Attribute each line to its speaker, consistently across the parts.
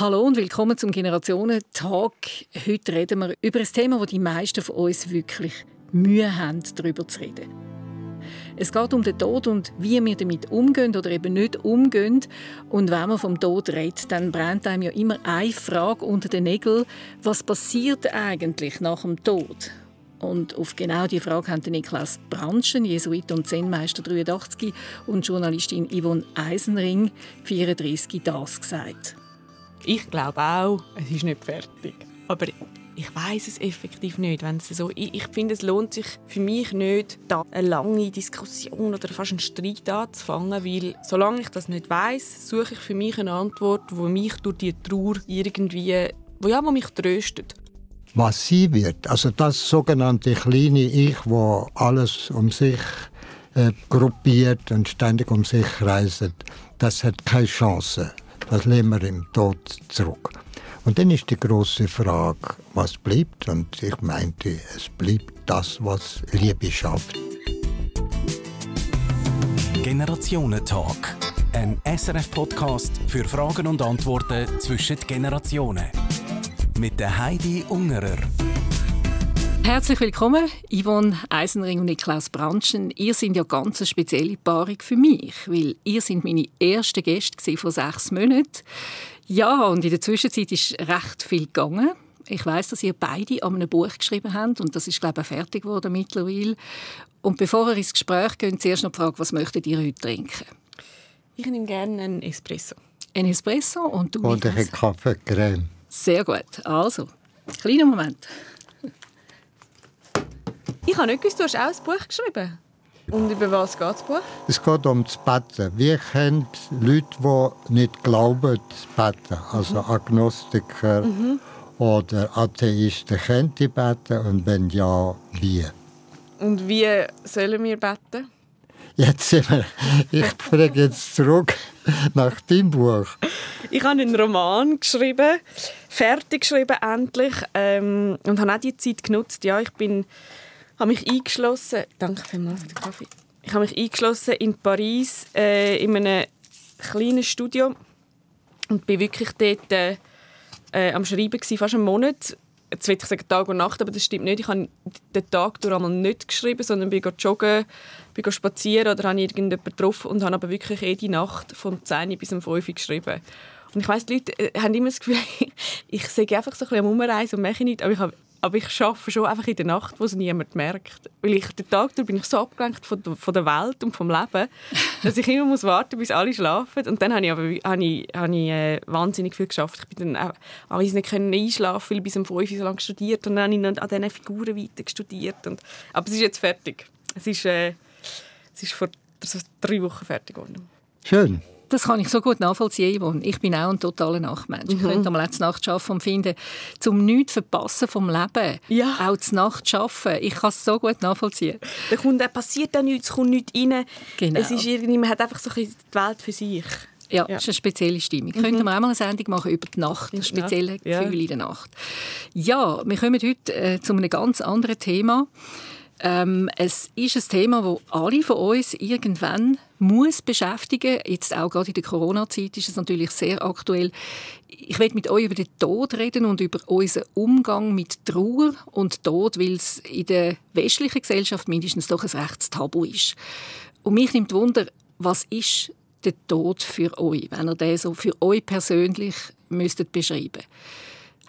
Speaker 1: Hallo und willkommen zum Generationentag. Heute reden wir über ein Thema, das die meisten von uns wirklich Mühe haben, darüber zu reden. Es geht um den Tod und wie wir damit umgehen oder eben nicht umgehen. Und wenn man vom Tod redet, dann brennt einem ja immer eine Frage unter den Nägeln. Was passiert eigentlich nach dem Tod? Und auf genau diese Frage haben Niklas Branschen, Jesuit und Zen-Meister 83 und Journalistin Yvonne Eisenring, 34, das gesagt.
Speaker 2: Ich glaube auch, es ist nicht fertig. Aber ich weiß es effektiv nicht. Wenn es so, ich, ich finde, es lohnt sich für mich nicht, da eine lange Diskussion oder fast einen Streit anzufangen, weil solange ich das nicht weiß, suche ich für mich eine Antwort, wo mich durch die Trauer irgendwie, wo ja, wo mich tröstet.
Speaker 3: Was sie wird, also das sogenannte kleine Ich, wo alles um sich äh, gruppiert und ständig um sich reist, das hat keine Chance. Das lehnen wir im Tod zurück. Und dann ist die große Frage, was bleibt? Und ich meinte, es bleibt das, was Liebe schafft.
Speaker 4: Generationentalk. Ein SRF-Podcast für Fragen und Antworten zwischen den Generationen. Mit der Heidi Ungerer.
Speaker 1: Herzlich willkommen, Yvonne Eisenring und Niklaus Branschen. Ihr seid ja ganz eine spezielle Paarung für mich, weil ihr sind meine ersten Gäste vor sechs Monaten. Ja, und in der Zwischenzeit ist recht viel gegangen. Ich weiß, dass ihr beide an einem Buch geschrieben habt und das ist glaube ich fertig geworden mittlerweile. Und bevor ihr ins Gespräch geht, zuerst noch die Frage, was möchtet ihr heute trinken?
Speaker 2: Ich nehme gerne einen Espresso.
Speaker 1: Ein Espresso und du?
Speaker 3: Oder ein Kaffeecreme.
Speaker 1: Sehr gut. Also, kleiner Moment.
Speaker 2: Ich habe nicht gewusst, du hast auch ein Buch geschrieben. Und über was geht das Buch?
Speaker 3: Es geht um das Betten. Wir kennen Leute, die nicht glauben, das Betten. Also mhm. Agnostiker mhm. oder Atheisten kennen die Betten und wenn ja, wie?
Speaker 2: Und wie sollen wir beten?
Speaker 3: Jetzt sind wir, ich frage jetzt zurück nach deinem Buch.
Speaker 2: Ich habe einen Roman geschrieben, fertig geschrieben endlich ähm, und habe auch die Zeit genutzt. Ja, ich bin habe mich eingeschlossen. Danke vielmals für den Kaffee. Ich habe mich eingeschlossen in Paris äh, in einem kleinen Studio und bin wirklich dort äh, äh, am Schreiben gewesen, fast einen Monat. Jetzt will ich sagen Tag und Nacht, aber das stimmt nicht. Ich habe den Tag durch einmal nicht geschrieben, sondern bin joggen, bin spazieren oder habe irgendjemanden getroffen und habe aber wirklich jede Nacht von 10 bis um 5 Uhr geschrieben. Und ich weiss, die Leute äh, haben immer das Gefühl, ich sage einfach so ein bisschen am Umreisen und mache nichts, aber ich habe aber ich arbeite schon einfach in der Nacht, wo es niemand merkt. Weil ich den Tag durch bin ich so abgelenkt von, von der Welt und vom Leben, dass ich immer muss warten bis alle schlafen. Und dann habe ich aber habe ich, habe ich, äh, wahnsinnig viel geschafft. Ich bin dann auch, nicht können einschlafen, weil ich bis um 5 Uhr so lange studiert und dann habe ich an diesen Figuren weiter studiert. Und, aber es ist jetzt fertig. Es ist, äh, es ist vor drei Wochen fertig geworden.
Speaker 3: Schön.
Speaker 1: Das kann ich so gut nachvollziehen, Yvonne. Ich bin auch ein totaler Nachtmensch. Mhm. Ich könnte am letzten Nacht arbeiten und finden, zum nichts verpassen vom Leben, ja. auch zur Nacht arbeiten. Ich kann es so gut nachvollziehen.
Speaker 2: Da kommt, passiert auch nichts, es kommt nichts rein. Genau. Es ist irgendwie, man hat einfach so ein die Welt für sich.
Speaker 1: Ja, ja, das ist eine spezielle Stimmung. Mhm. Könnten wir auch mal eine Sendung machen über die Nacht, das spezielle ja. Gefühl in der Nacht. Ja, wir kommen heute äh, zu einem ganz anderen Thema. Ähm, es ist ein Thema, das alle von uns irgendwann muss beschäftigen. Jetzt auch gerade in der Corona-Zeit ist es natürlich sehr aktuell. Ich werde mit euch über den Tod reden und über unseren Umgang mit Trauer und Tod, weil es in der westlichen Gesellschaft mindestens doch ein rechtes Tabu ist. Und mich nimmt Wunder, was ist der Tod für euch, wenn ihr den so für euch persönlich müsstet beschreiben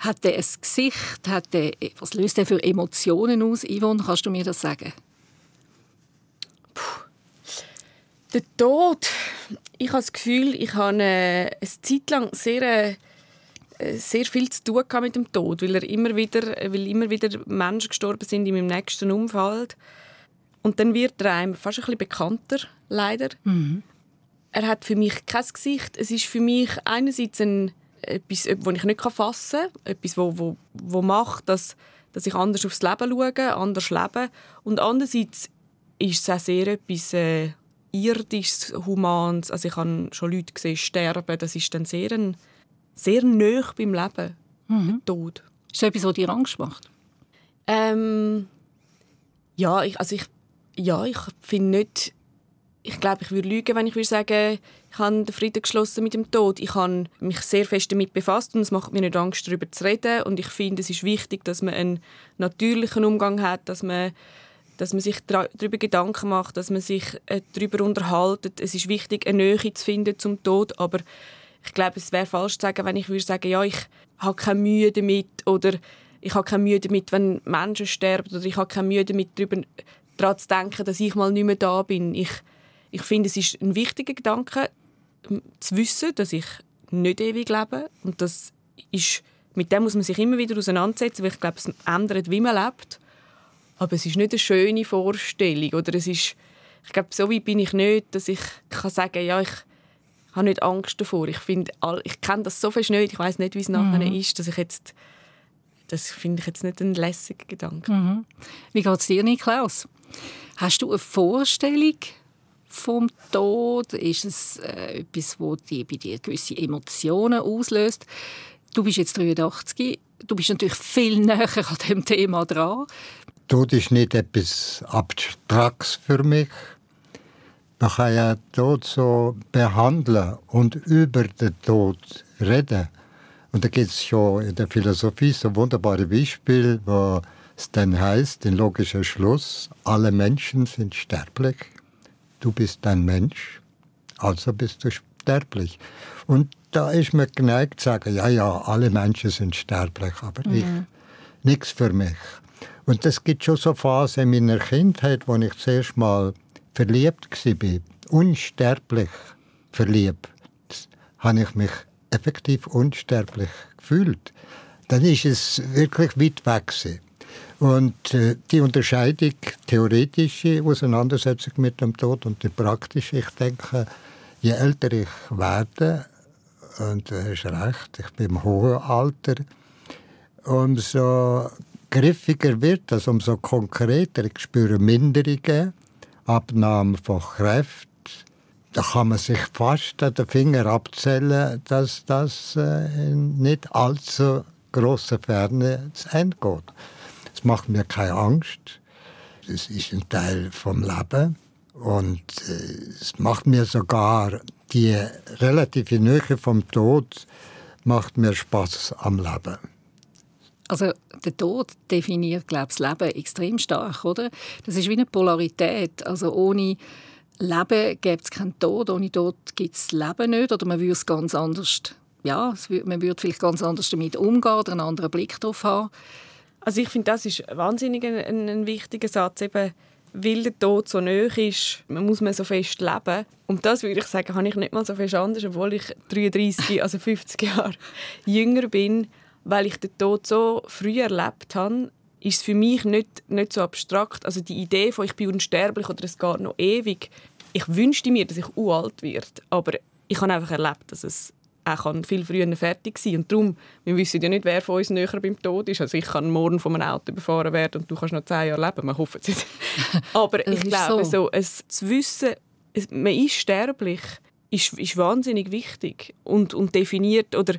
Speaker 1: hat er ein Gesicht? Hat er, was löst er für Emotionen aus? Yvonne, kannst du mir das sagen?
Speaker 2: Puh. Der Tod. Ich habe das Gefühl, ich habe eine, eine Zeit lang sehr, äh, sehr viel zu tun mit dem Tod, weil, er immer wieder, weil immer wieder Menschen gestorben sind in meinem nächsten Umfeld. Und dann wird er einem fast ein bisschen bekannter, leider. Mhm. Er hat für mich kein Gesicht. Es ist für mich einerseits ein etwas, was ich nicht fassen kann, etwas, wo, wo, wo macht, dass, dass ich anders aufs Leben schaue, anders lebe. Und andererseits ist es auch sehr etwas äh, irdisches, humanes. Also ich habe schon Leute gesehen sterben, das ist dann sehr, ein, sehr nahe beim Leben, mhm. der Tod.
Speaker 1: Ist das etwas, was dir Angst macht?
Speaker 2: Ähm, ja, ich, also ich, ja, ich finde nicht, ich glaube, ich würde lügen, wenn ich würde sagen, Ich habe den Frieden geschlossen mit dem Tod. Ich habe mich sehr fest damit befasst und es macht mir nicht Angst, darüber zu reden. Und ich finde, es ist wichtig, dass man einen natürlichen Umgang hat, dass man, dass man sich darüber Gedanken macht, dass man sich äh, darüber unterhaltet. Es ist wichtig, eine Nähe zu finden zum Tod, aber ich glaube, es wäre falsch zu sagen, wenn ich würde sagen, ja, ich habe keine Mühe damit oder ich habe keine Mühe damit, wenn Menschen sterben oder ich habe keine Mühe damit, darüber daran zu denken, dass ich mal nicht mehr da bin. Ich, ich finde, es ist ein wichtiger Gedanke, zu wissen, dass ich nicht ewig lebe. Und das ist, mit dem muss man sich immer wieder auseinandersetzen, weil ich glaube, es ändert, wie man lebt. Aber es ist nicht eine schöne Vorstellung. Oder es ist, ich glaube, so weit bin ich nicht, dass ich kann sagen ja, ich habe nicht Angst davor. Ich, finde, ich kenne das so fest nicht, ich weiß nicht, wie es nachher mhm. ist, dass ich jetzt das finde ich jetzt nicht ein lässiger Gedanke.
Speaker 1: Mhm. Wie geht es dir, Niklaus? Hast du eine Vorstellung vom Tod? Ist es äh, etwas, wo die, bei dir gewisse Emotionen auslöst? Du bist jetzt 83, du bist natürlich viel näher an dem Thema dran.
Speaker 3: Tod ist nicht etwas Abstraktes für mich. Man kann ja Tod so behandeln und über den Tod reden. Und da gibt es schon in der Philosophie so wunderbare Beispiele, wo es dann heißt, den logischen Schluss, alle Menschen sind sterblich du bist ein Mensch, also bist du sterblich. Und da ist mir geneigt zu sagen, ja, ja, alle Menschen sind sterblich, aber mhm. ich, nichts für mich. Und es gibt schon so Phasen in meiner Kindheit, wo ich zuerst mal verliebt war, unsterblich verliebt, habe ich mich effektiv unsterblich gefühlt. Dann ist es wirklich weit weg gewesen. Und äh, die Unterscheidung, theoretische Auseinandersetzung mit dem Tod und die praktische, ich denke, je älter ich werde, und du hast recht, ich bin im hohen Alter, umso griffiger wird das, umso konkreter. Ich spüre Minderungen, Abnahme von Kräften. Da kann man sich fast an den Finger abzählen, dass das äh, in nicht allzu großer Ferne zu Ende geht. Es macht mir keine Angst. Es ist ein Teil vom Leben. Und äh, es macht mir sogar die relative Nähe vom Tod macht mir Spaß am Leben.
Speaker 1: Also der Tod definiert, glaube ich, das Leben extrem stark, oder? Das ist wie eine Polarität. Also ohne Leben gibt es keinen Tod, ohne Tod gibt es Leben nicht, oder man würde es ganz anders, ja, man würde vielleicht ganz anders damit umgehen oder einen anderen Blick darauf haben.
Speaker 2: Also ich finde, das ist wahnsinnig ein, ein, wichtiger Satz, eben, weil der Tod so nahe ist, muss man so fest leben. Und das würde ich sagen, habe ich nicht mal so fest anders, obwohl ich 33, also 50 Jahre jünger bin, weil ich den Tod so früh erlebt habe, ist es für mich nicht, nicht so abstrakt. Also die Idee von ich bin unsterblich oder es geht noch ewig. Ich wünschte mir, dass ich uralt werde, aber ich habe einfach erlebt, dass es er kann viel früher fertig sein. Und darum, wir wissen ja nicht, wer von uns näher beim Tod ist. Also ich kann morgen von einem Auto überfahren werden und du kannst noch zehn Jahre leben. Wir hoffen es nicht. Aber ich glaube, so. so es zu wissen, es, man ist sterblich, ist, ist wahnsinnig wichtig und, und definiert oder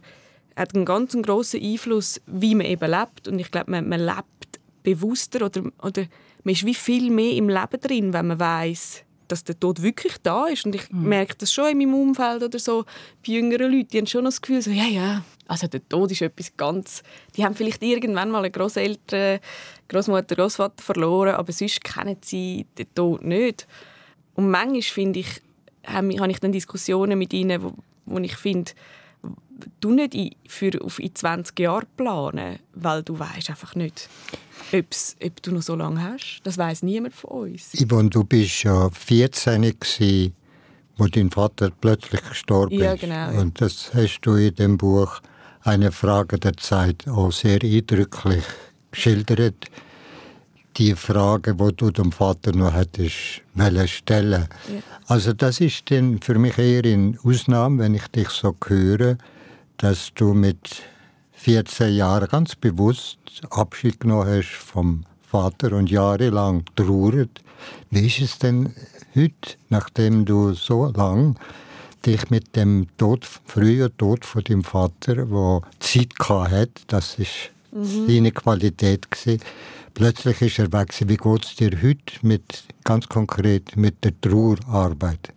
Speaker 2: hat einen ganz grossen Einfluss, wie man eben lebt. Und ich glaube, man, man lebt bewusster oder, oder man ist wie viel mehr im Leben drin, wenn man weiß dass der Tod wirklich da ist. Und ich mhm. merke das schon in meinem Umfeld oder so. Bei jüngeren Leuten, die haben schon das Gefühl, so, ja, ja, also der Tod ist etwas ganz... Die haben vielleicht irgendwann mal eine Großeltern, Großmutter, Großvater verloren, aber sonst kennen sie den Tod nicht. Und manchmal, finde ich, habe ich dann Diskussionen mit ihnen, wo, wo ich finde, du nicht für auf in 20 Jahre planen, weil du weißt einfach nicht, ob's, ob du noch so lange hast. Das weiß niemand von uns.
Speaker 3: Yvonne, du bist ja 14 gewesen, wo dein Vater plötzlich gestorben
Speaker 2: ja, genau,
Speaker 3: ist. Und das hast du in dem Buch «Eine Frage der Zeit» auch sehr eindrücklich geschildert. Die Frage, wo du dem Vater noch hättest stellen. Ja. Also das ist dann für mich eher eine Ausnahme, wenn ich dich so höre, dass du mit 14 Jahren ganz bewusst Abschied genommen hast vom Vater und jahrelang trauert. Wie ist es denn heute, nachdem du so lang dich mit dem Tod, frühen Tod von deinem Vater, wo Zeit hat, das ist mhm. seine Qualität gewesen, plötzlich ist er weg. Wie geht es dir heute mit, ganz konkret mit der Trauerarbeit?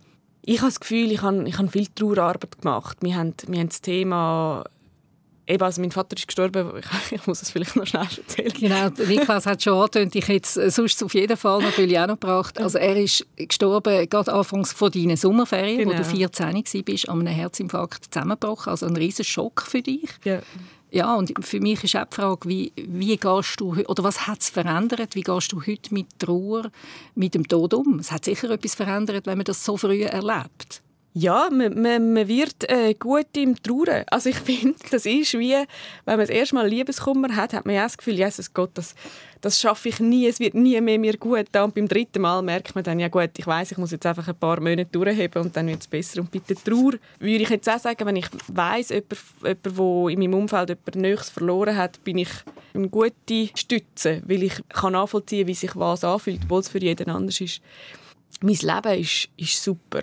Speaker 2: ich habe das Gefühl, ich habe, ich habe viel Trauerarbeit gemacht. Wir haben, wir haben das Thema Eben, also mein Vater ist gestorben, ich, ich muss es vielleicht noch schnell erzählen.
Speaker 1: Genau, Niklas hat schon angetönt, ich hätte es sonst auf jeden Fall natürlich auch noch gebracht. Also er ist gestorben gerade anfangs von deinen Sommerferien, genau. wo du 14 warst, an einem Herzinfarkt zusammengebrochen. Also ein riesen Schock für dich. Ja. Ja, und für mich ist auch die Frage, wie, wie gehst du, oder was hat es verändert? Wie gehst du heute mit Trauer, mit dem Tod um? Es hat sicher etwas verändert, wenn man das so früh erlebt.
Speaker 2: Ja, man, man, man wird äh, gut im Trauern. Also ich finde, das ist wie, wenn man das erste Mal Liebeskummer hat, hat man ja das Gefühl, Jesus Gott, das, das schaffe ich nie, es wird nie mehr mir gut. Und beim dritten Mal merkt man dann, ja gut, ich weiß, ich muss jetzt einfach ein paar Monate durchheben und dann wird es besser. Und bei der Trauer würde ich jetzt auch sagen, wenn ich weiss, jemand, der in meinem Umfeld jemand Nächstes verloren hat, bin ich eine gute Stütze, weil ich kann nachvollziehen, wie sich was anfühlt, obwohl es für jeden anders ist. Mein Leben ist, ist super.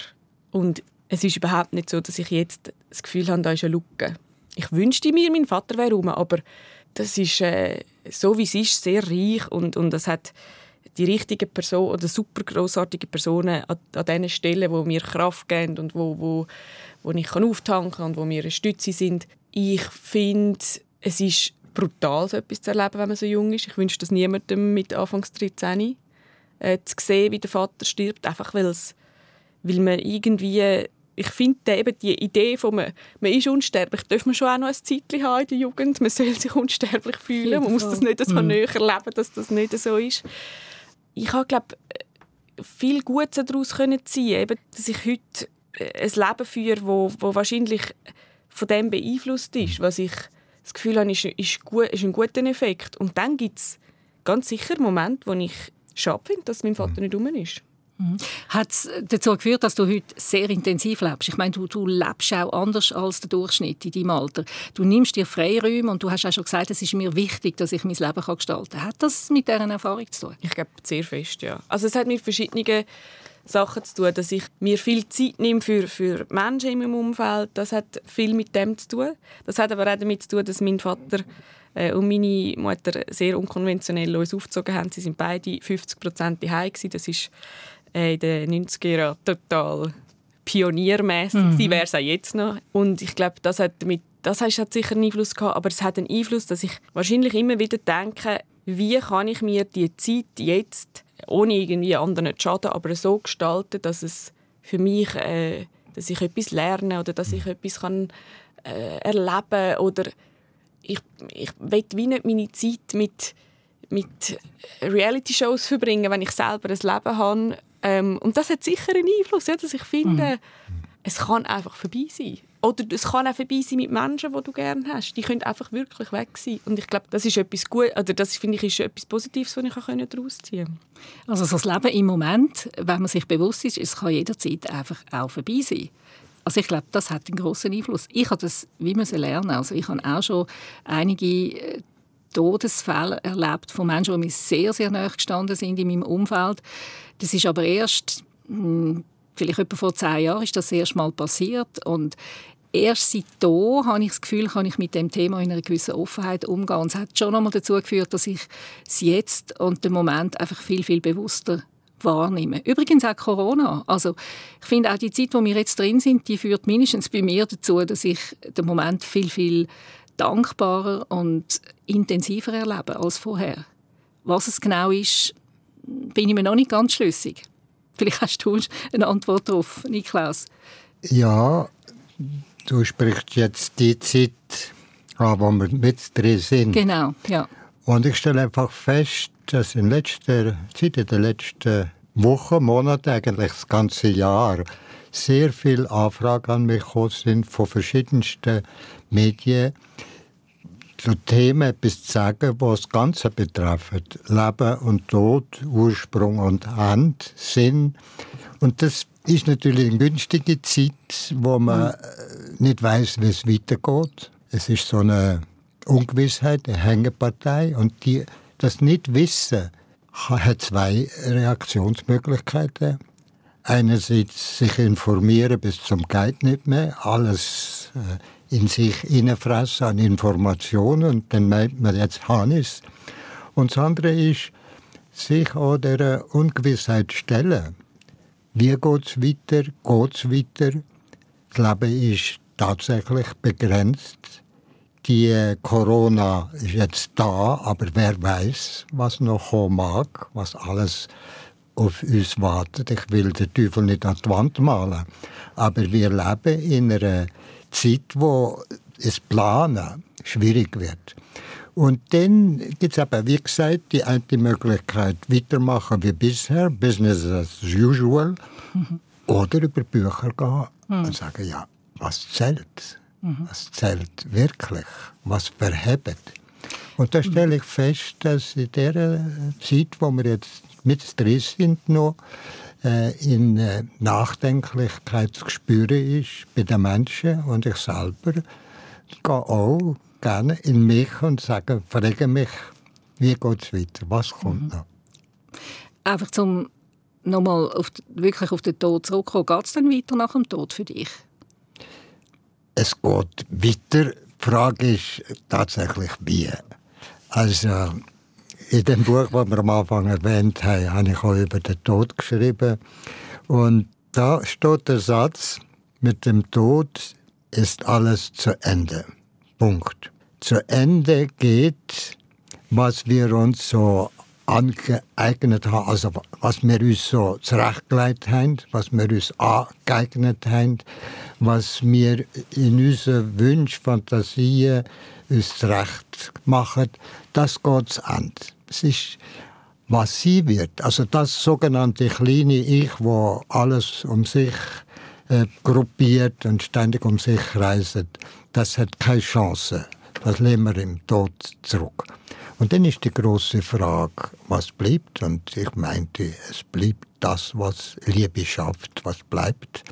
Speaker 2: Und es ist überhaupt nicht so, dass ich jetzt das Gefühl habe, da ist eine Lücke. Ich wünschte mir, mein Vater wäre rum, aber das ist äh, so, wie es ist, sehr reich und, und es hat die richtigen Personen oder super grossartige Personen an, an den Stellen, wo mir Kraft geben und wo, wo, wo ich kann auftanken kann und wo mir eine Stütze sind. Ich finde, es ist brutal, so etwas zu erleben, wenn man so jung ist. Ich wünsche das niemandem mit Anfangs 13 äh, zu sehen, wie der Vater stirbt, einfach weil weil man irgendwie ich finde eben die Idee von man, man ist unsterblich, darf man schon auch noch ein Zeitchen haben in der Jugend. Man soll sich unsterblich fühlen. Man muss das nicht so mhm. näher erleben, dass das nicht so ist. Ich habe, glaube viel Gutes daraus können ziehen eben, dass ich heute ein Leben führe, wo, wo wahrscheinlich von dem beeinflusst ist, was ich das Gefühl habe, ist, ist, gut, ist ein guter Effekt. Und dann gibt es ganz sicher Momente, wo ich schade finde, dass mein Vater nicht rum ist.
Speaker 1: Hat es dazu geführt, dass du heute sehr intensiv lebst? Ich meine, du, du lebst auch anders als der Durchschnitt in deinem Alter. Du nimmst dir Freiräume und du hast auch schon gesagt, es ist mir wichtig, dass ich mein Leben gestalten kann. Hat das mit dieser Erfahrung zu tun?
Speaker 2: Ich glaube, sehr fest, ja. Also es hat mit verschiedenen Sachen zu tun, dass ich mir viel Zeit nehme für, für Menschen in meinem Umfeld. Das hat viel mit dem zu tun. Das hat aber auch damit zu tun, dass mein Vater äh, und meine Mutter sehr unkonventionell uns aufgezogen haben. Sie sind beide 50 Prozent daheim Das ist in den 90er Jahren total pioniermäßig. Mhm. Sie wäre es auch jetzt noch. Und ich glaube, das hat damit das hat sicher einen Einfluss gehabt, aber es hat einen Einfluss, dass ich wahrscheinlich immer wieder denke, wie kann ich mir die Zeit jetzt ohne irgendwie anderen zu schaden, aber so gestalten, dass es für mich, äh, dass ich etwas lerne oder dass ich etwas kann äh, erleben oder ich, ich will wie nicht meine Zeit mit mit Reality-Shows verbringen, wenn ich selber ein Leben habe, ähm, und das hat sicher einen Einfluss, ja, dass ich finde, mhm. es kann einfach vorbei sein. Oder es kann auch vorbei sein mit Menschen, die du gerne hast. Die können einfach wirklich weg sein. Und ich glaube, das ist etwas gut, oder das finde ich ist etwas Positives, was ich daraus ziehen kann.
Speaker 1: Also das Leben im Moment, wenn man sich bewusst ist, es kann jederzeit einfach auch vorbei sein. Also ich glaube, das hat einen großen Einfluss. Ich habe das wie müssen lernen. Also ich habe auch schon einige äh, Todesfälle erlebt von Menschen, die mir sehr, sehr nahe gestanden sind in meinem Umfeld. Das ist aber erst, hm, vielleicht etwa vor zehn Jahren, ist das erst mal passiert und erst seitdem habe ich das Gefühl, kann ich mit dem Thema in einer gewissen Offenheit umgehen. Und es hat schon einmal dazu geführt, dass ich es jetzt und den Moment einfach viel, viel bewusster wahrnehme. Übrigens auch Corona. Also ich finde auch die Zeit, wo wir jetzt drin sind, die führt mindestens bei mir dazu, dass ich den Moment viel, viel dankbarer und intensiver erlebe als vorher. Was es genau ist, bin ich mir noch nicht ganz schlüssig. Vielleicht hast du eine Antwort darauf, Niklaus.
Speaker 3: Ja, du sprichst jetzt die Zeit an, wo wir mit drin sind.
Speaker 1: Genau, ja.
Speaker 3: Und ich stelle einfach fest, dass in letzter Zeit, in den letzten Wochen, Monaten, eigentlich das ganze Jahr, sehr viele Anfragen an mich gekommen sind von verschiedensten Medien, zu Themen etwas zu sagen, was das Ganze betreffen. Leben und Tod, Ursprung und Hand, Sinn. Und das ist natürlich eine günstige Zeit, wo man mhm. nicht weiß, wie es weitergeht. Es ist so eine Ungewissheit, eine Hängepartei. Und die, das Nicht-Wissen hat zwei Reaktionsmöglichkeiten. Einerseits sich informieren bis zum Geld nicht mehr, alles äh, in sich hineinfressen an Informationen dann meint man, jetzt Hannes. Und das andere ist, sich an dieser Ungewissheit stellen. Wie geht es weiter? Geht es weiter? Das Leben ist tatsächlich begrenzt. Die Corona ist jetzt da, aber wer weiß, was noch kommen mag, was alles auf uns wartet. Ich will den Teufel nicht an die Wand malen, aber wir leben in einer Zeit, wo es Planen schwierig wird. Und dann gibt es aber, wie gesagt, die eine Möglichkeit, weitermachen wie bisher, Business as usual, mhm. oder über Bücher gehen mhm. und sagen, ja, was zählt? Mhm. Was zählt wirklich? Was verhebt? Und da stelle ich fest, dass in der Zeit, wo wir jetzt mit drin sind, noch in äh, Nachdenklichkeit zu spüren ist bei den Menschen und ich selber gehe auch gerne in mich und sage, frage mich, wie geht es weiter, was kommt mhm. noch?
Speaker 1: Einfach zum nochmal auf, wirklich auf den Tod zurückkommen, geht es dann weiter nach dem Tod für dich?
Speaker 3: Es geht weiter. Die Frage ist tatsächlich, wie. Also, in dem Buch, das wir am Anfang erwähnt haben, habe ich auch über den Tod geschrieben. Und da steht der Satz, mit dem Tod ist alles zu Ende. Punkt. Zu Ende geht, was wir uns so angeeignet haben, also was wir uns so zurechtgelegt haben, was wir uns angeeignet haben, was wir in unseren Wünschen, Fantasien uns zurecht machen, das geht zu Ende es ist, was sie wird. Also das sogenannte kleine Ich, wo alles um sich äh, gruppiert und ständig um sich reist, das hat keine Chance. Das lehnen wir im Tod zurück. Und dann ist die große Frage, was bleibt? Und ich meinte, es bleibt das, was Liebe schafft. Was bleibt?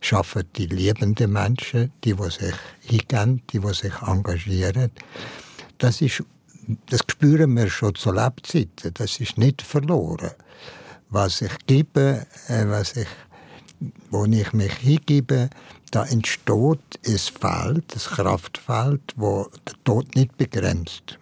Speaker 3: Schaffen die liebenden Menschen, die, die sich hingehen, die, die sich engagieren. Das ist das spüren wir schon zu Lebzeiten. Das ist nicht verloren. Was ich gebe, äh, was ich, wo ich mich hingebe, da entsteht ein Feld, ein Kraftfeld, wo der Tod nicht begrenzt.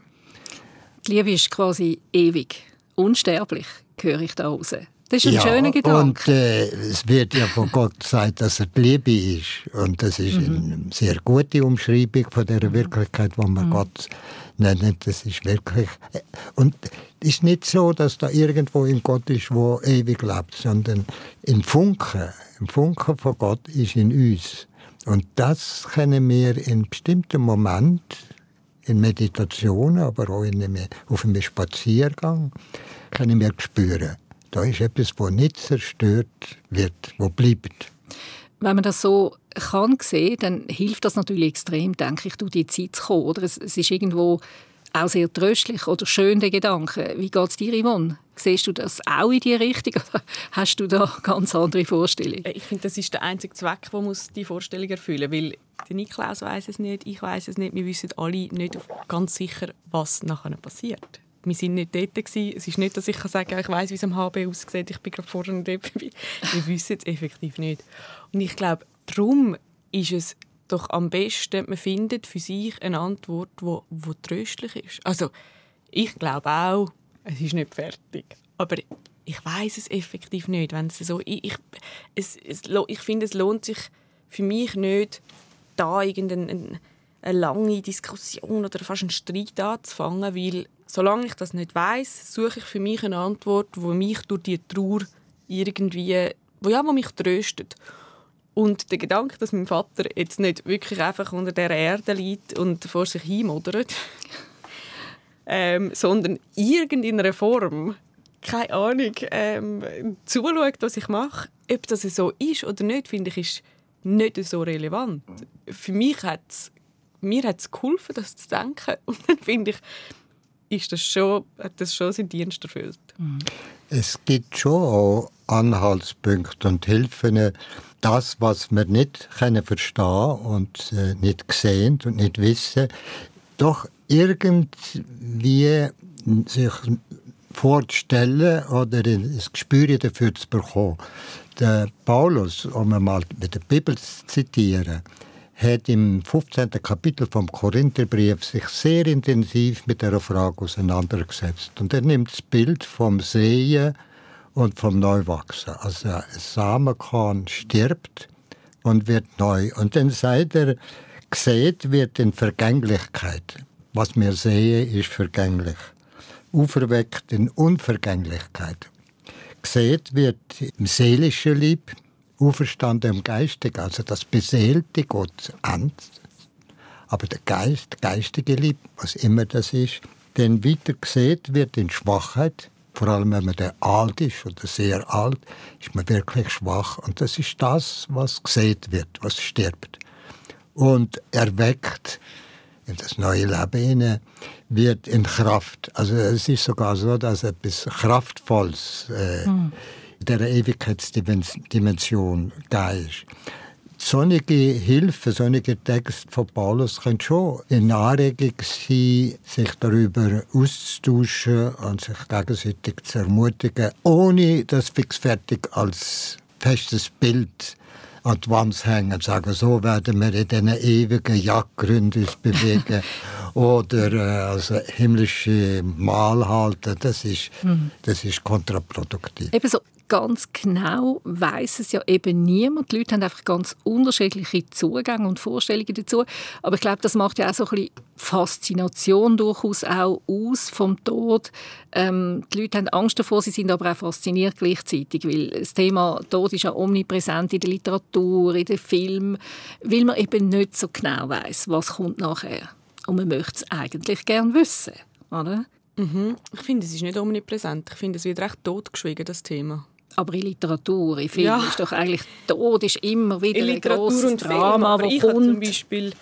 Speaker 1: Die Liebe ist quasi ewig, unsterblich, höre ich da raus. Das ist ein ja, schöner Gedanke.
Speaker 3: Und äh, es wird ja von Gott gesagt, dass er die Liebe ist. Und das ist mhm. eine sehr gute Umschreibung von der mhm. Wirklichkeit, die man mhm. Gott nennt. Das ist wirklich. Äh, und es ist nicht so, dass da irgendwo in Gott ist, wo ewig lebt, sondern im Funken, im Funken von Gott ist in uns. Und das können wir in bestimmten Momenten, in Meditationen, aber auch in einem, auf einem Spaziergang, können wir spüren. Da ist etwas, das nicht zerstört wird, wo bleibt.
Speaker 1: Wenn man das so kann sehen, dann hilft das natürlich extrem, denke ich, durch die Zeit zu kommen. Oder? Es, es ist irgendwo auch sehr tröstlich oder schön, der Gedanke. Wie geht es dir, Yvonne? Siehst du das auch in die Richtung oder hast du da ganz andere Vorstellungen?
Speaker 2: Ich finde, das ist der einzige Zweck, der muss die Vorstellung erfüllen muss. Weil der Niklaus weiß es nicht, ich weiß es nicht, wir wissen alle nicht ganz sicher, was nachher passiert wir sind nicht dort gewesen. Es ist nicht, dass ich kann sagen ich weiß, wie es am HB aussieht, ich bin gerade vorne vorbei. Wir wissen es effektiv nicht. Und ich glaube, darum ist es doch am besten, man findet für sich eine Antwort, die wo, wo tröstlich ist. Also, ich glaube auch, es ist nicht fertig. Aber ich weiß es effektiv nicht. Wenn es so, ich, ich, es, es, ich finde, es lohnt sich für mich nicht, da irgendeine eine lange Diskussion oder fast einen Streit anzufangen, weil solange ich das nicht weiß, suche ich für mich eine Antwort, wo mich durch die Trauer irgendwie, wo ja, wo mich tröstet. Und der Gedanke, dass mein Vater jetzt nicht wirklich einfach unter der Erde liegt und vor sich hin modert, ähm, sondern irgendeiner Form, keine Ahnung, ähm, zuschaut, was ich mache, ob das so ist oder nicht, finde ich, ist nicht so relevant. Für mich hat es mir hat's geholfen, das zu denken. Und dann finde ich, ist das schon, hat das schon seinen Dienst erfüllt. Mhm.
Speaker 3: Es gibt schon auch Anhaltspunkte und Hilfen, das, was wir nicht können verstehen und äh, nicht sehen und nicht wissen, doch irgendwie sich vorzustellen oder ein Gespür dafür zu bekommen. Der Paulus, um mal mit der Bibel zu zitieren, hat im 15. Kapitel vom Korintherbrief sich sehr intensiv mit der Frage auseinandergesetzt. Und er nimmt das Bild vom Sehen und vom Neuwachsen. Also ein Samenkorn stirbt und wird neu. Und dann seit er gesät wird in Vergänglichkeit. Was wir sehen, ist vergänglich. Auferweckt in Unvergänglichkeit. Gesät wird im seelischen Lieb, auferstanden im Geistig, also das Beseelte Gott an. Aber der Geist, geistige Lieb, was immer das ist, dann weiter gesät wird in Schwachheit, vor allem wenn man der alt ist oder sehr alt, ist man wirklich schwach. Und das ist das, was gesehen wird, was stirbt. Und erweckt in das neue Leben hinein, wird in Kraft. Also es ist sogar so, dass etwas Kraftvolles äh, hm. In der Ewigkeitsdimension da ist solche Hilfe, solche Texte von Paulus können schon in Anregung sein, sich darüber auszutauschen und sich gegenseitig zu ermutigen, ohne das fixfertig als festes Bild an die Wand hängen und sagen, so werden wir in diesen ewigen Jagdgründen uns bewegen oder äh, also himmlische Mahl halten, das ist, mhm. das ist kontraproduktiv.
Speaker 1: Ebenso ganz genau weiß es ja eben niemand. Die Leute haben einfach ganz unterschiedliche Zugänge und Vorstellungen dazu. Aber ich glaube, das macht ja auch so ein bisschen Faszination durchaus auch aus vom Tod. Ähm, die Leute haben Angst davor, sie sind aber auch fasziniert gleichzeitig, weil das Thema Tod ist ja omnipräsent in der Literatur, in den Filmen, weil man eben nicht so genau weiß, was kommt nachher. Und man möchte es eigentlich gerne wissen, oder?
Speaker 2: Mhm. Ich finde, es ist nicht omnipräsent. Ich finde, es wird recht totgeschwiegen, das Thema.
Speaker 1: Aber in Literatur, in Film ja. ist doch eigentlich Tod ist immer wieder ein grosses Drama,
Speaker 2: Film, wo kommt. Zum Beispiel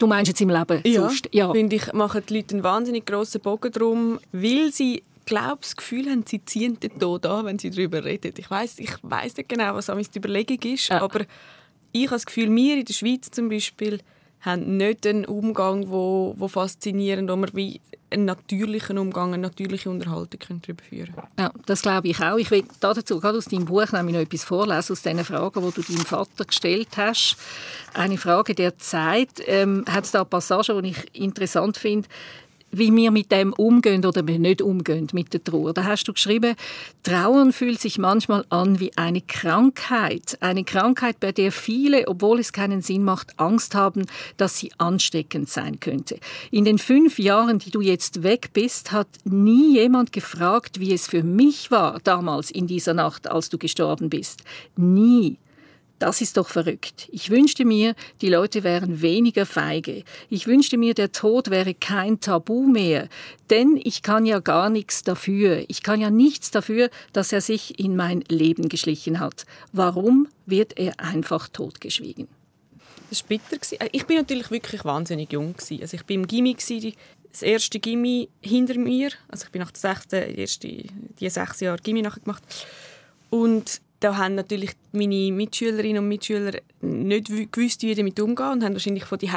Speaker 1: Du meinst jetzt im Leben
Speaker 2: ja, sonst? Ja, finde ich, machen die Leute einen wahnsinnig grossen Bogen drum, weil sie glaube das Gefühl haben, sie ziehen den Tod an, wenn sie darüber reden. Ich weiß ich weiss nicht genau, was die Überlegung ist, ja. aber ich habe das Gefühl, wir in der Schweiz zum Beispiel haben nicht einen Umgang, wo, wo faszinierend, wo man wie einen natürlichen Umgang, eine natürliche Unterhaltung darüber führen.
Speaker 1: Ja, das glaube ich auch. Ich will dazu gerade aus deinem Buch nämlich noch etwas vorlesen, aus den Fragen, die du deinem Vater gestellt hast. Eine Frage der Zeit. Ähm, hat es da Passagen, die ich interessant finde, wie wir mit dem umgehen oder nicht umgehen mit der Trauer. Da hast du geschrieben, Trauern fühlt sich manchmal an wie eine Krankheit. Eine Krankheit, bei der viele, obwohl es keinen Sinn macht, Angst haben, dass sie ansteckend sein könnte. In den fünf Jahren, die du jetzt weg bist, hat nie jemand gefragt, wie es für mich war damals in dieser Nacht, als du gestorben bist. Nie. Das ist doch verrückt. Ich wünschte mir, die Leute wären weniger feige. Ich wünschte mir, der Tod wäre kein Tabu mehr. Denn ich kann ja gar nichts dafür. Ich kann ja nichts dafür, dass er sich in mein Leben geschlichen hat. Warum wird er einfach totgeschwiegen?
Speaker 2: Das war bitter. Äh, ich bin natürlich wirklich wahnsinnig jung. Also ich war im Gimmi, das erste Gimmi hinter mir. Also ich bin nach der sechsten, die, sechs Jahre Gimmi gemacht. Und da haben natürlich meine Mitschülerinnen und Mitschüler nicht gewusst, wie damit umgehen und haben wahrscheinlich von die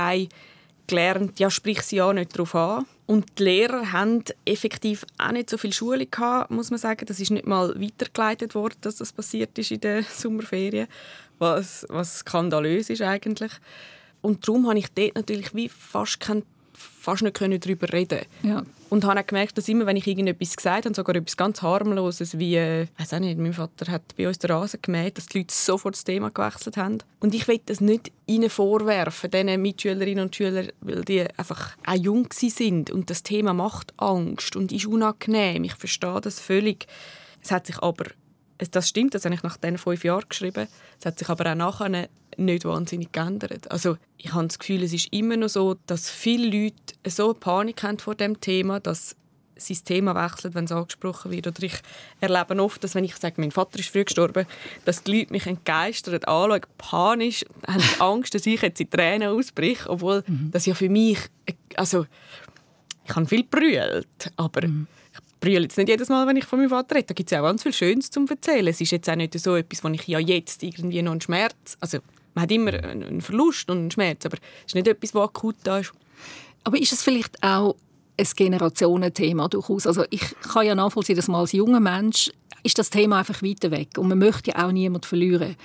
Speaker 2: gelernt, ja, sprich sie ja nicht darauf an. Und die Lehrer haben effektiv auch nicht so viel Schule gehabt, muss man sagen. Das ist nicht mal weitergeleitet worden, dass das passiert ist in den Sommerferien, was, was skandalös ist eigentlich. Und darum habe ich dort natürlich wie fast keinen fast nicht darüber reden ja. Und habe auch gemerkt, dass immer, wenn ich irgendetwas gesagt habe, sogar etwas ganz harmloses, wie, äh, weiß auch nicht, mein Vater hat bei uns den Rasen gemäht, dass die Leute sofort das Thema gewechselt haben. Und ich will das nicht ihnen vorwerfen, diesen Mitschülerinnen und Schülern, weil die einfach auch jung sind und das Thema macht Angst und ist unangenehm. Ich verstehe das völlig. Es hat sich aber das stimmt, das habe ich nach diesen fünf Jahren geschrieben. Es hat sich aber auch nachher nicht wahnsinnig geändert. Also ich habe das Gefühl, es ist immer noch so, dass viele Leute so Panik haben vor dem Thema, dass das Thema wechselt, wenn es angesprochen wird. Oder ich erlebe oft, dass wenn ich sage, mein Vater ist früh gestorben, dass die Leute mich entgeistert anschauen, panisch, haben Angst, dass ich jetzt in Tränen ausbriche, obwohl mhm. das ja für mich, also ich habe viel brüllt, aber mhm brülle jetzt nicht jedes Mal, wenn ich von meinem Vater rede. Da gibt es auch ganz viel Schönes zum Erzählen. Es ist jetzt auch nicht so etwas, wo ich ja jetzt irgendwie noch einen Schmerz... Also man hat immer einen Verlust und einen Schmerz, aber es ist nicht etwas, was akut da ist.
Speaker 1: Aber ist es vielleicht auch ein Generationenthema durchaus? Also ich kann ja nachvollziehen, dass man als junger Mensch ist das Thema einfach weiter weg und man möchte ja auch niemanden verlieren.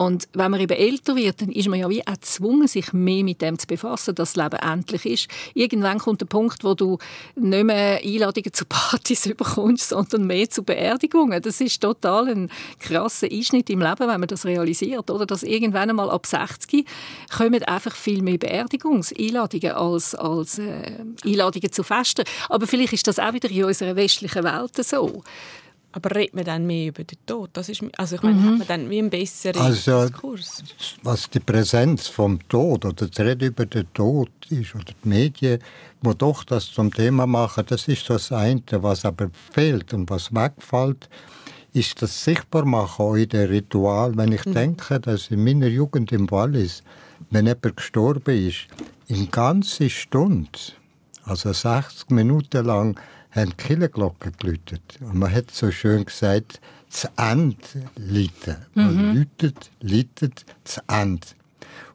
Speaker 1: Und wenn man eben älter wird, dann ist man ja wie auch gezwungen, sich mehr mit dem zu befassen, dass das Leben endlich ist. Irgendwann kommt der Punkt, wo du nicht mehr Einladungen zu Partys bekommst, sondern mehr zu Beerdigungen. Das ist total ein krasser Einschnitt im Leben, wenn man das realisiert. Oder? Dass irgendwann einmal ab 60 kommen einfach viel mehr Beerdigungseinladungen als, als äh, Einladungen zu Festen. Aber vielleicht ist das auch wieder in unserer westlichen Welt so.
Speaker 2: Aber redet man dann mehr über den Tod? Das ist, also ich meine, mhm. hat man dann wie einen besseren
Speaker 3: also, Diskurs? Was die Präsenz vom Tod oder das Reden über den Tod ist oder die Medien, die doch das zum Thema machen, das ist das eine. Was aber fehlt und was wegfällt, ist das Sichtbarmachen auch in den Ritual. Wenn ich mhm. denke, dass in meiner Jugend im Wallis, wenn jemand gestorben ist, in ganze Stunde, also 60 Minuten lang, haben die Kirchenglocken geläutet. Und man hat so schön gesagt, das Ende läuten. Man mhm. läutet, läutet, das Ende.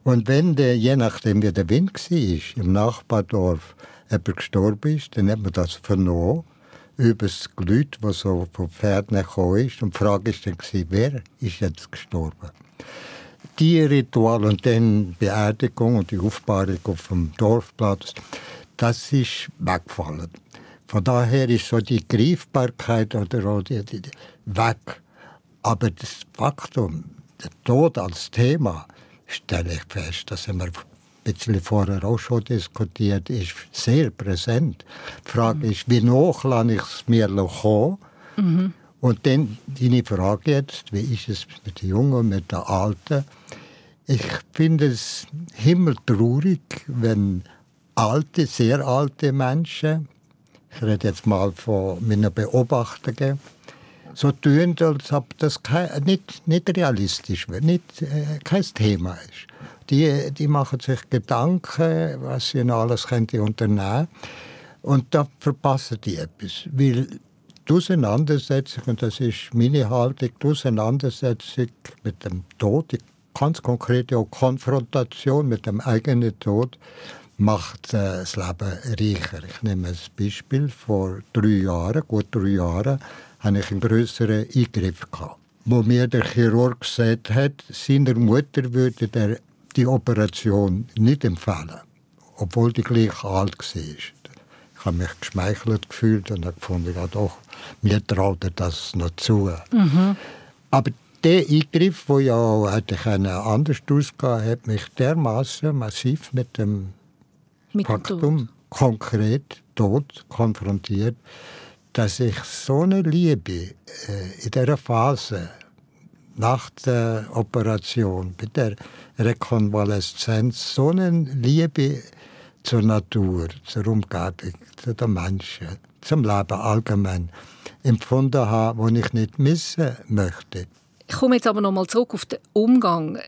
Speaker 3: Und wenn der, je nachdem wie der Wind war, im Nachbardorf jemand gestorben ist, dann hat man das vernommen über das Gelüt, das so vom Pferd gekommen ist. Und die Frage war dann, wer ist jetzt gestorben? Die Ritual und dann Beerdigung und die Aufbahrung auf dem Dorfplatz, das ist weggefallen. Von daher ist so die Greifbarkeit oder auch die, die, die weg. Aber das Faktum, der Tod als Thema, stelle ich fest, das haben wir ein bisschen vorher auch schon diskutiert, ist sehr präsent. Die Frage mhm. ist, wie noch lasse ich es mir kommen? Mhm. Und dann deine Frage jetzt, wie ist es mit den Jungen und mit den Alten? Ich finde es himmeltraurig, wenn alte, sehr alte Menschen ich rede jetzt mal von meinen Beobachtungen, so tun, als ob das kein, nicht, nicht realistisch wäre, nicht, äh, kein Thema ist. Die, die machen sich Gedanken, was sie alles könnte unternehmen. Und da verpassen die etwas, weil die Auseinandersetzung, und das ist meine Haltung, die Auseinandersetzung mit dem Tod, die ganz konkrete Konfrontation mit dem eigenen Tod, macht das Leben reicher. Ich nehme ein Beispiel. Vor drei Jahren, gut drei Jahren, hatte ich einen größeren Eingriff. Gehabt, wo mir der Chirurg gesagt hat, seiner Mutter würde er die Operation nicht empfehlen, obwohl die gleich alt war. Ich habe mich geschmeichelt gefühlt und habe gefunden, ja doch, mir traut er das noch zu. Mhm. Aber der Eingriff, der ja hätte anders ausgehen hat mich dermaßen massiv mit dem mit Faktum konkret Tod konfrontiert, dass ich so eine Liebe äh, in dieser Phase nach der Operation, bei der Rekonvaleszenz, so eine Liebe zur Natur, zur Umgebung, zu den Menschen, zum Leben allgemein empfunden habe, die ich nicht missen möchte.
Speaker 1: Ich komme jetzt aber noch mal zurück auf den Umgang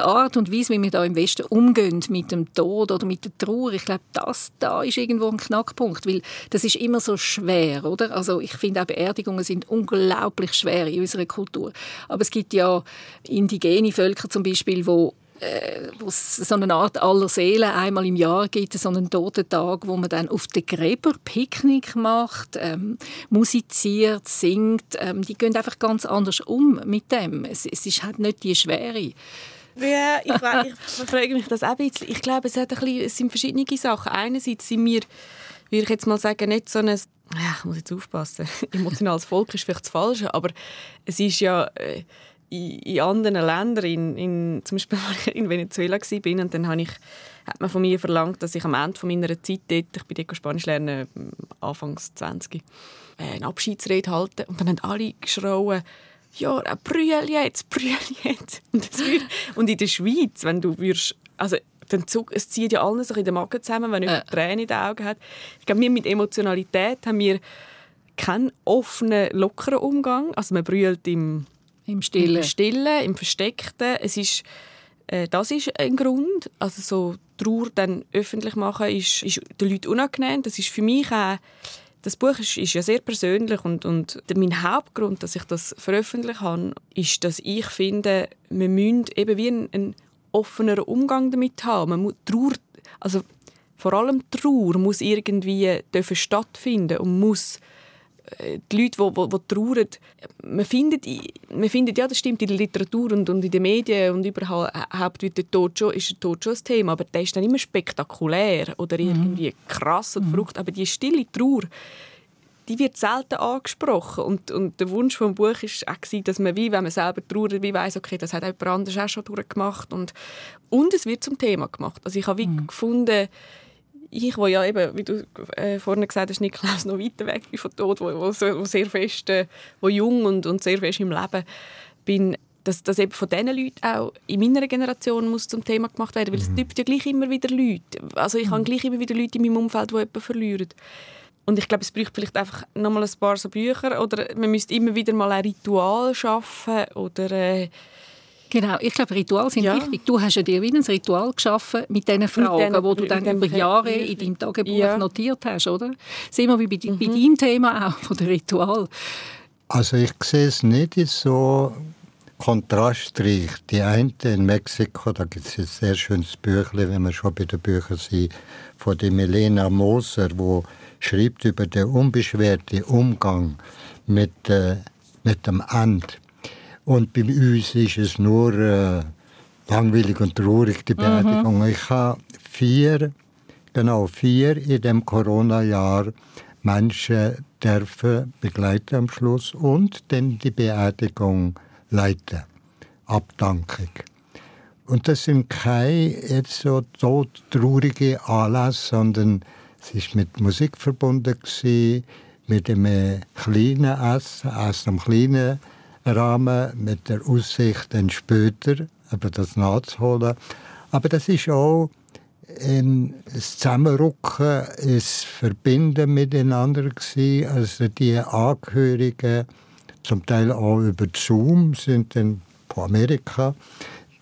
Speaker 1: die Art und Weise, wie wir da im Westen umgehen mit dem Tod oder mit der Trauer, ich glaube, das da ist irgendwo ein Knackpunkt, weil das ist immer so schwer, oder? Also ich finde auch Beerdigungen sind unglaublich schwer in unserer Kultur. Aber es gibt ja indigene Völker zum Beispiel, wo äh, wo es so eine Art aller Seelen einmal im Jahr gibt, so einen Totentag, wo man dann auf den Gräber Picknick macht, ähm, musiziert, singt. Ähm, die gehen einfach ganz anders um mit dem. Es, es ist halt nicht die Schwere.
Speaker 2: Ja, ich, ich frage mich das auch ein bisschen. Ich glaube, es, hat ein bisschen, es sind verschiedene Sachen. Einerseits sind wir, würde ich jetzt mal sagen, nicht so ein ich muss jetzt aufpassen, emotionales Volk ist vielleicht das Falsche, aber es ist ja äh, in, in, anderen Ländern, in, in, zum Beispiel als ich in Venezuela war, und dann habe ich, hat man von mir verlangt, dass ich am Ende meiner Zeit dort, ich bin dort Spanisch lernen, Anfangs 20, äh, eine Abschiedsrede halte und dann haben alle geschrauen, ja, brüll jetzt, brüll jetzt. Und, und in der Schweiz, wenn du würdest, also dann Zug, es zieht ja allen so in den Magen zusammen, wenn jemand äh. Tränen in den Augen hat. Ich glaube, wir mit Emotionalität haben wir keinen offenen, lockeren Umgang. Also man brüllt im,
Speaker 1: Im Stillen,
Speaker 2: im, Stillen, im Versteckten. Es ist, äh, das ist ein Grund. Also so Trauer dann öffentlich machen ist, ist den Leuten unangenehm. Das ist für mich auch das Buch ist, ist, ja sehr persönlich und, und mein Hauptgrund, dass ich das veröffentlicht habe, ist, dass ich finde, wir müssen eben wie einen, einen offeneren Umgang damit haben. Man muss Trauer, also vor allem Trauer muss irgendwie stattfinden und muss die Leute, die, die, die trauern, man findet, man findet, ja, das stimmt, in der Literatur und, und in den Medien und überhaupt wird der Tod schon, ist der Tod schon ein Thema, aber der ist dann immer spektakulär oder mhm. irgendwie krass und mhm. verrückt. Aber die stille Trauer, die wird selten angesprochen. Und, und der Wunsch vom Buch war auch, dass man, wie, wenn man selber trauert, wie weiß okay, das hat jemand anderes auch schon durchgemacht. Und, und es wird zum Thema gemacht. Also ich habe mhm. gefunden, ich, wo ja eben, wie du äh, vorhin gesagt hast, Niklaus, noch weiter weg bin von Tod, wo, wo, wo sehr fest, äh, wo jung und, und sehr fest im Leben bin, dass das eben von diesen Leuten auch in meiner Generation muss zum Thema gemacht werden, weil es mhm. gibt ja gleich immer wieder Leute. Also ich mhm. habe gleich immer wieder Leute in meinem Umfeld, die jemanden verlieren. Und ich glaube, es braucht vielleicht einfach noch mal ein paar so Bücher oder man müsste immer wieder mal ein Ritual schaffen oder äh,
Speaker 1: Genau, ich glaube, Rituale sind ja. wichtig. Du hast ja dir wie ein Ritual geschaffen mit diesen Fragen, die du dann über Jahre in deinem Tagebuch ja. notiert hast, oder? Sehen wir wie bei, mhm. bei deinem Thema auch, von dem Ritual.
Speaker 3: Also ich sehe es nicht so kontrastreich. Die eine in Mexiko, da gibt es ein sehr schönes Büchlein, wenn wir schon bei den Büchern sind, von der Milena Moser, wo schreibt über den unbeschwerten Umgang mit, äh, mit dem Ende. Und bei uns ist es nur äh, langweilig und traurig, die Beerdigung. Mhm. Ich habe vier, genau vier in dem Corona-Jahr Menschen dürfen begleiten am Schluss und dann die Beerdigung leiten. Abdankung. Und das sind keine jetzt so todtraurige Anlässe, sondern es war mit Musik verbunden, gewesen, mit einem kleinen Essen, Essen am kleinen Rahmen, mit der Aussicht dann später aber das nachzuholen. Aber das ist auch ein Zusammenrücken, ein Verbinden miteinander gewesen. Also die Angehörigen, zum Teil auch über Zoom, sind dann von Amerika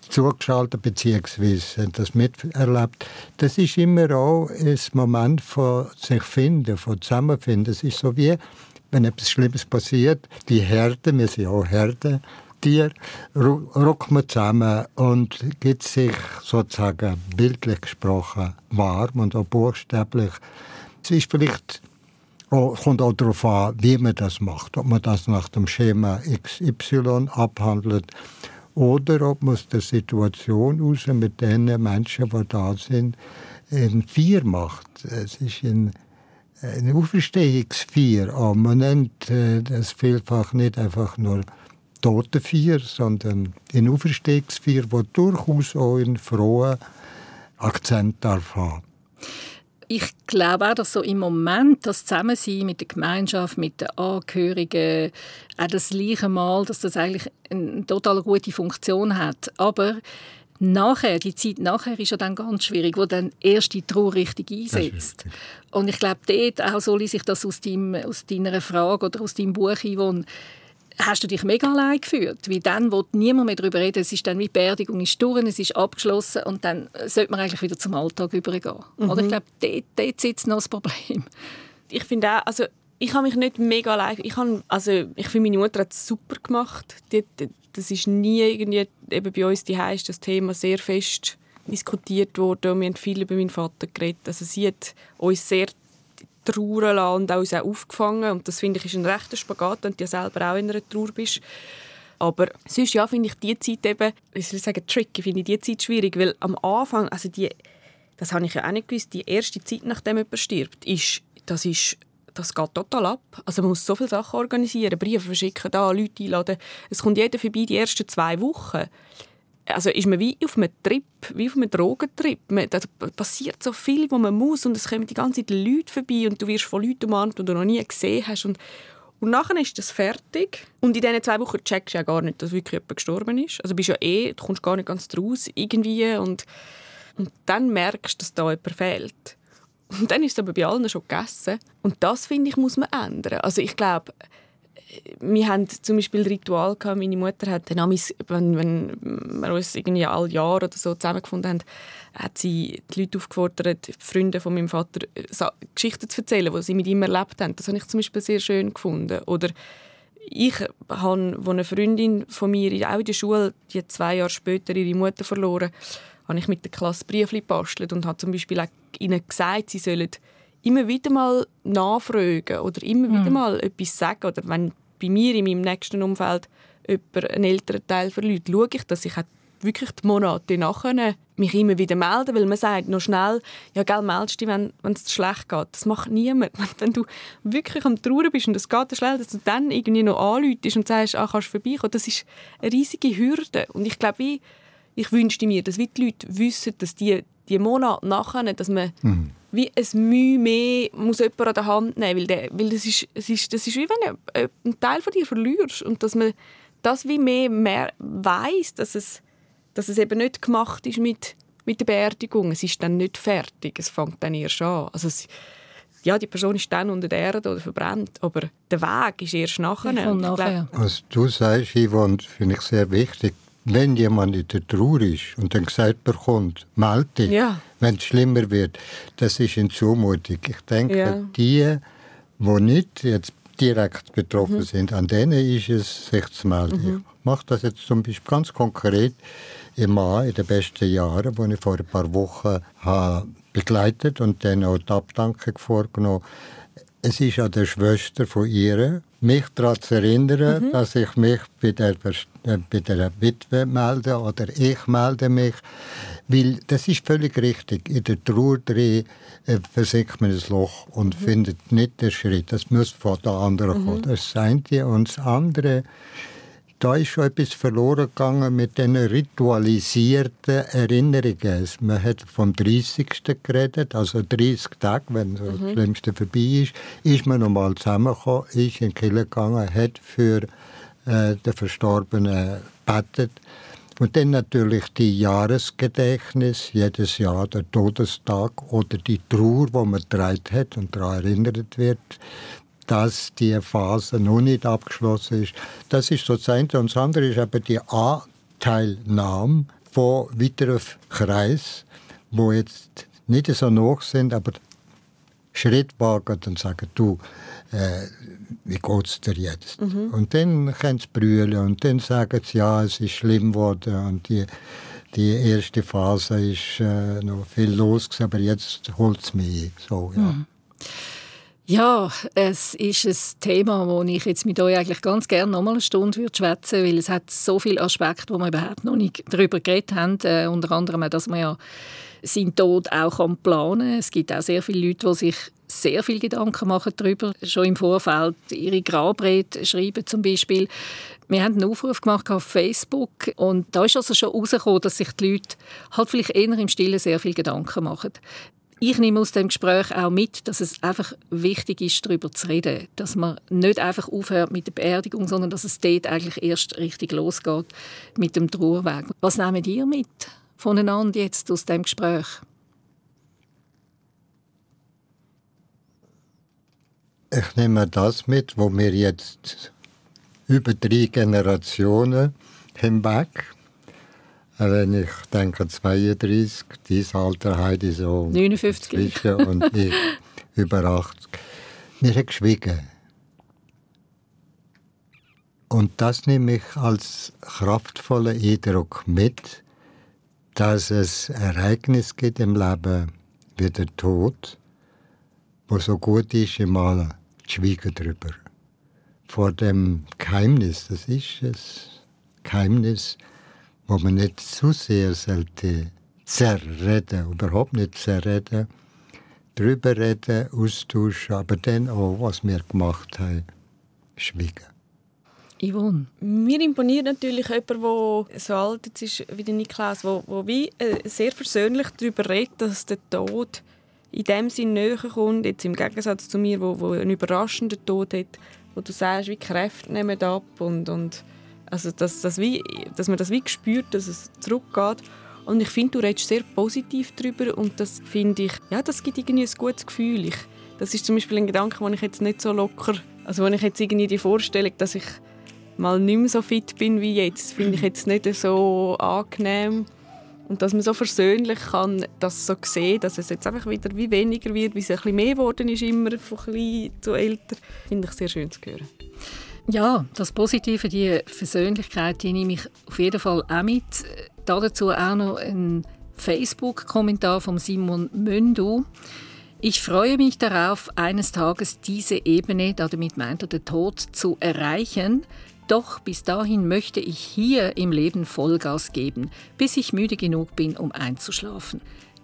Speaker 3: zugeschaltet bzw. das miterlebt. Das ist immer auch ein Moment von sich finden, von Zusammenfinden. Es ist so wie, wenn etwas Schlimmes passiert, die Herde, wir sind auch Herde, Tier, rückt man zusammen und gibt sich sozusagen bildlich gesprochen warm und auch buchstäblich. Es ist vielleicht auch, kommt auch darauf an, wie man das macht. Ob man das nach dem Schema XY abhandelt oder ob man aus der Situation heraus mit den Menschen, die da sind, Vier macht. Es ist ein, ein Auferstehungsvier. Aber man nennt äh, das vielfach nicht einfach nur Totenvier, sondern ein Auferstehungsvier, das durchaus auch einen frohen Akzent darf haben
Speaker 1: ich glaube auch, dass so im Moment das Zusammensein mit der Gemeinschaft, mit den Angehörigen, auch das gleiche Mal, dass das eigentlich eine total gute Funktion hat. Aber nachher, die Zeit nachher ist ja dann ganz schwierig, wo dann erst die Trauer richtig einsetzt. Und ich glaube, dort auch soll ich sich das aus, deinem, aus deiner Frage oder aus deinem Buch, Yvonne, hast du dich mega allein gefühlt. Weil dann wo niemand mehr darüber reden. Es ist dann wie die Beerdigung ist durch, es ist abgeschlossen und dann sollte man eigentlich wieder zum Alltag übergehen. Mhm. Oder ich glaube, dort, dort sitzt noch das Problem.
Speaker 2: Ich finde auch, also ich habe mich nicht mega allein, ich habe, also ich finde, meine Mutter hat es super gemacht. Die, die, das ist nie irgendwie, eben bei uns die ist das Thema sehr fest diskutiert worden und wir haben viel über meinen Vater geredet. Also sie hat uns sehr trauern und auch uns auch aufgefangen. Und das finde ich ist ein rechter Spagat, wenn du selber auch in einer Trauer bist. Aber sonst ja, finde ich die Zeit eben, wie soll sagen, tricky, finde ich die Zeit schwierig, weil am Anfang, also die, das habe ich ja auch nicht gewusst, die erste Zeit, nachdem jemand stirbt, ist, das ist das geht total ab. Also man muss so viele Sachen organisieren, Briefe verschicken, da Leute einladen. Es kommt jeder vorbei die ersten zwei Wochen also ist man wie auf einem Trip, wie auf einem Drogentrip. da passiert so viel, wo man muss und es kommen die ganze Zeit Leute vorbei und du wirst von Leuten umarmt, die du noch nie gesehen hast und und nachher ist das fertig. Und in diesen zwei Wochen checkst du ja gar nicht, dass wirklich jemand gestorben ist. Also bist ja eh, du kommst gar nicht ganz draus irgendwie. Und, und dann merkst du, dass da jemand fehlt. Und dann ist es aber bei allen schon gegessen. Und das, finde ich, muss man ändern. Also ich glaube, wir haben zum Beispiel Ritual meine Mutter hat dann wenn, wenn wir uns irgendwie alle Jahre oder so zusammengefunden haben, hat sie die Leute aufgefordert, die Freunde von meinem Vater äh, Geschichten zu erzählen, die sie mit ihm erlebt haben. Das habe ich zum Beispiel sehr schön gefunden. Oder ich habe, wo eine Freundin von mir auch in der Schule, die zwei Jahre später ihre Mutter verloren, habe ich mit der Klasse Briefli gebastelt und habe zum Beispiel auch ihnen gesagt, sie sollen immer wieder mal nachfragen oder immer mhm. wieder mal etwas sagen. Oder wenn bei mir in meinem nächsten Umfeld jemand einen älteren Teil verliert, schaue ich, dass ich wirklich die Monate nachher mich immer wieder melden, weil man sagt noch schnell, ja, gell, meldest dich, wenn, es schlecht geht. Das macht niemand. Wenn du wirklich am Trauern bist und es geht schnell, dass du dann irgendwie noch anläutest und sagst, ah, kannst du vorbeikommen, das ist eine riesige Hürde. Und ich glaube, ich, ich wünschte mir, dass die Leute wissen, dass die, die Monate nachher, dass man mhm. wie ein Mühe mehr muss jemand an der Hand nehmen, weil, der, weil das, ist, es ist, das ist wie wenn du einen Teil von dir verlierst und dass man das wie mehr, mehr weiss, dass es dass es eben nicht gemacht ist mit, mit der Beerdigung. Es ist dann nicht fertig, es fängt dann erst an. Also es, ja, die Person ist dann unter der Erde oder verbrennt, aber der Weg ist erst nachher.
Speaker 3: nachher. Was du sagst, Yvonne, finde ich sehr wichtig. Wenn jemand in der Trauer ist und dann gesagt bekommt, melde dich, ja. wenn es schlimmer wird, das ist eine Zumutung. Ich denke, ja. die, die nicht jetzt direkt betroffen mhm. sind, an denen ist es, sich zu melden. Mhm. Ich mache das jetzt zum Beispiel ganz konkret immer in den besten Jahren, die ich vor ein paar Wochen habe begleitet und dann auch die Abdankung vorgenommen es ist an der Schwester von ihr, mich daran zu erinnern, mhm. dass ich mich bei der, äh, bei der Witwe melde oder ich melde mich. Weil das ist völlig richtig. In der Trauer drin äh, versinkt man ein Loch und mhm. findet nicht den Schritt. Das muss von der anderen mhm. kommen. Das ist das eine. Und das andere, da ist schon etwas verloren gegangen mit den ritualisierten Erinnerungen. Man hat vom 30. geredet, also 30 Tage, wenn so mhm. das Schlimmste vorbei ist, ist man nochmal zusammengekommen, ist in die Kirche gegangen, hat für äh, den Verstorbenen gebetet. Und dann natürlich die Jahresgedächtnis, jedes Jahr der Todestag oder die Trauer, wo man getragen hat und daran erinnert wird dass die Phase noch nicht abgeschlossen ist. Das ist so das eine. Und das andere ist eben die Anteilnahme von weiteren Kreisen, wo jetzt nicht so noch sind, aber Schritt wagen und sagen, du, äh, wie geht es dir jetzt? Mhm. Und dann können sie brüllen und dann sagen sie, ja, es ist schlimm geworden und die, die erste Phase ist äh, noch viel los, aber jetzt holt es mich. So, ja. Mhm.
Speaker 1: Ja, es ist ein Thema, wo ich jetzt mit euch eigentlich ganz gerne noch mal eine Stunde würde schwätzen, weil es hat so viele Aspekte, wo wir überhaupt noch nicht darüber geredet haben. Äh, unter anderem, dass man ja seinen Tod auch planen kann. Es gibt auch sehr viele Leute, die sich sehr viel Gedanken machen darüber, schon im Vorfeld ihre Grabrede schreiben zum Beispiel. Wir haben einen Aufruf gemacht auf Facebook und da ist also schon herausgekommen, dass sich die Leute halt vielleicht eher im Stillen sehr viel Gedanken machen ich nehme aus dem Gespräch auch mit, dass es einfach wichtig ist, darüber zu reden. Dass man nicht einfach aufhört mit der Beerdigung, sondern dass es dort eigentlich erst richtig losgeht mit dem Trauerweg. Was nehmt ihr mit voneinander jetzt aus dem Gespräch?
Speaker 3: Ich nehme das mit, wo wir jetzt über drei Generationen hinweg wenn ich denke 32, dieses Alter Heidi so
Speaker 1: 59
Speaker 3: und ich über 80. Wir haben geschwiegen. Und das nehme ich als kraftvollen Eindruck mit, dass es Ereignis gibt im Leben wie der Tod, wo so gut ist, immer zu schweigen darüber. Vor dem Geheimnis, das ist es, Geheimnis, wo man nicht zu sehr sollte zerreden, überhaupt nicht zerreden, drüber reden, austauschen, aber dann auch, was wir gemacht haben, schweigen.
Speaker 1: Yvonne?
Speaker 2: Mir imponiert natürlich jemand, der so alt jetzt ist wie der Niklaus, der, der wie äh, sehr versöhnlich darüber redet, dass der Tod in dem Sinn näher kommt, jetzt im Gegensatz zu mir, wo, wo einen überraschenden Tod hat, wo du sagst, wie Kräfte nehmen ab und, und also, dass, dass, wie, dass man das wie spürt, dass es zurückgeht. Und ich finde, du redest sehr positiv darüber und das finde ich, ja, das gibt irgendwie ein gutes Gefühl. Ich, das ist zum Beispiel ein Gedanke, den ich jetzt nicht so locker, also wenn ich jetzt irgendwie die Vorstellung, dass ich mal nicht mehr so fit bin wie jetzt, finde ich jetzt nicht so angenehm. Und dass man so versöhnlich kann das so sehen, dass es jetzt einfach wieder wie weniger wird, wie es ein bisschen mehr geworden ist, immer von klein zu älter, finde ich sehr schön zu hören.
Speaker 1: Ja, das Positive, die Versöhnlichkeit, die nehme ich auf jeden Fall auch mit. Dazu auch noch ein Facebook-Kommentar von Simon Möndu. Ich freue mich darauf, eines Tages diese Ebene, damit meint er den Tod, zu erreichen. Doch bis dahin möchte ich hier im Leben Vollgas geben, bis ich müde genug bin, um einzuschlafen.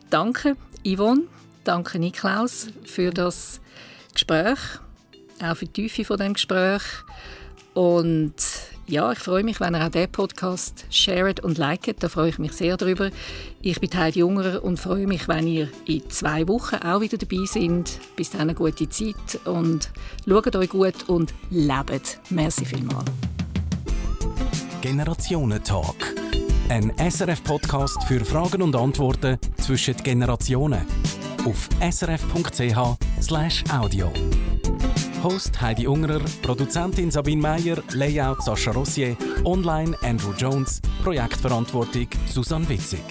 Speaker 1: Danke, Yvonne. Danke, Niklaus, für das Gespräch, auch für die Tiefe von dem Gespräch. Und ja, ich freue mich, wenn ihr auch diesen Podcast shared und liket. Da freue ich mich sehr drüber. Ich bin Heidi Jungerer und freue mich, wenn ihr in zwei Wochen auch wieder dabei seid. Bis dann eine gute Zeit und schaut euch gut und lebt. Merci vielmals.
Speaker 4: Generationentalk. Ein SRF-Podcast für Fragen und Antworten zwischen Generationen. Auf srf.ch/audio. Host Heidi Ungerer, Produzentin Sabine Meyer, Layout Sascha Rossier, Online Andrew Jones, Projektverantwortung Susanne Witzig.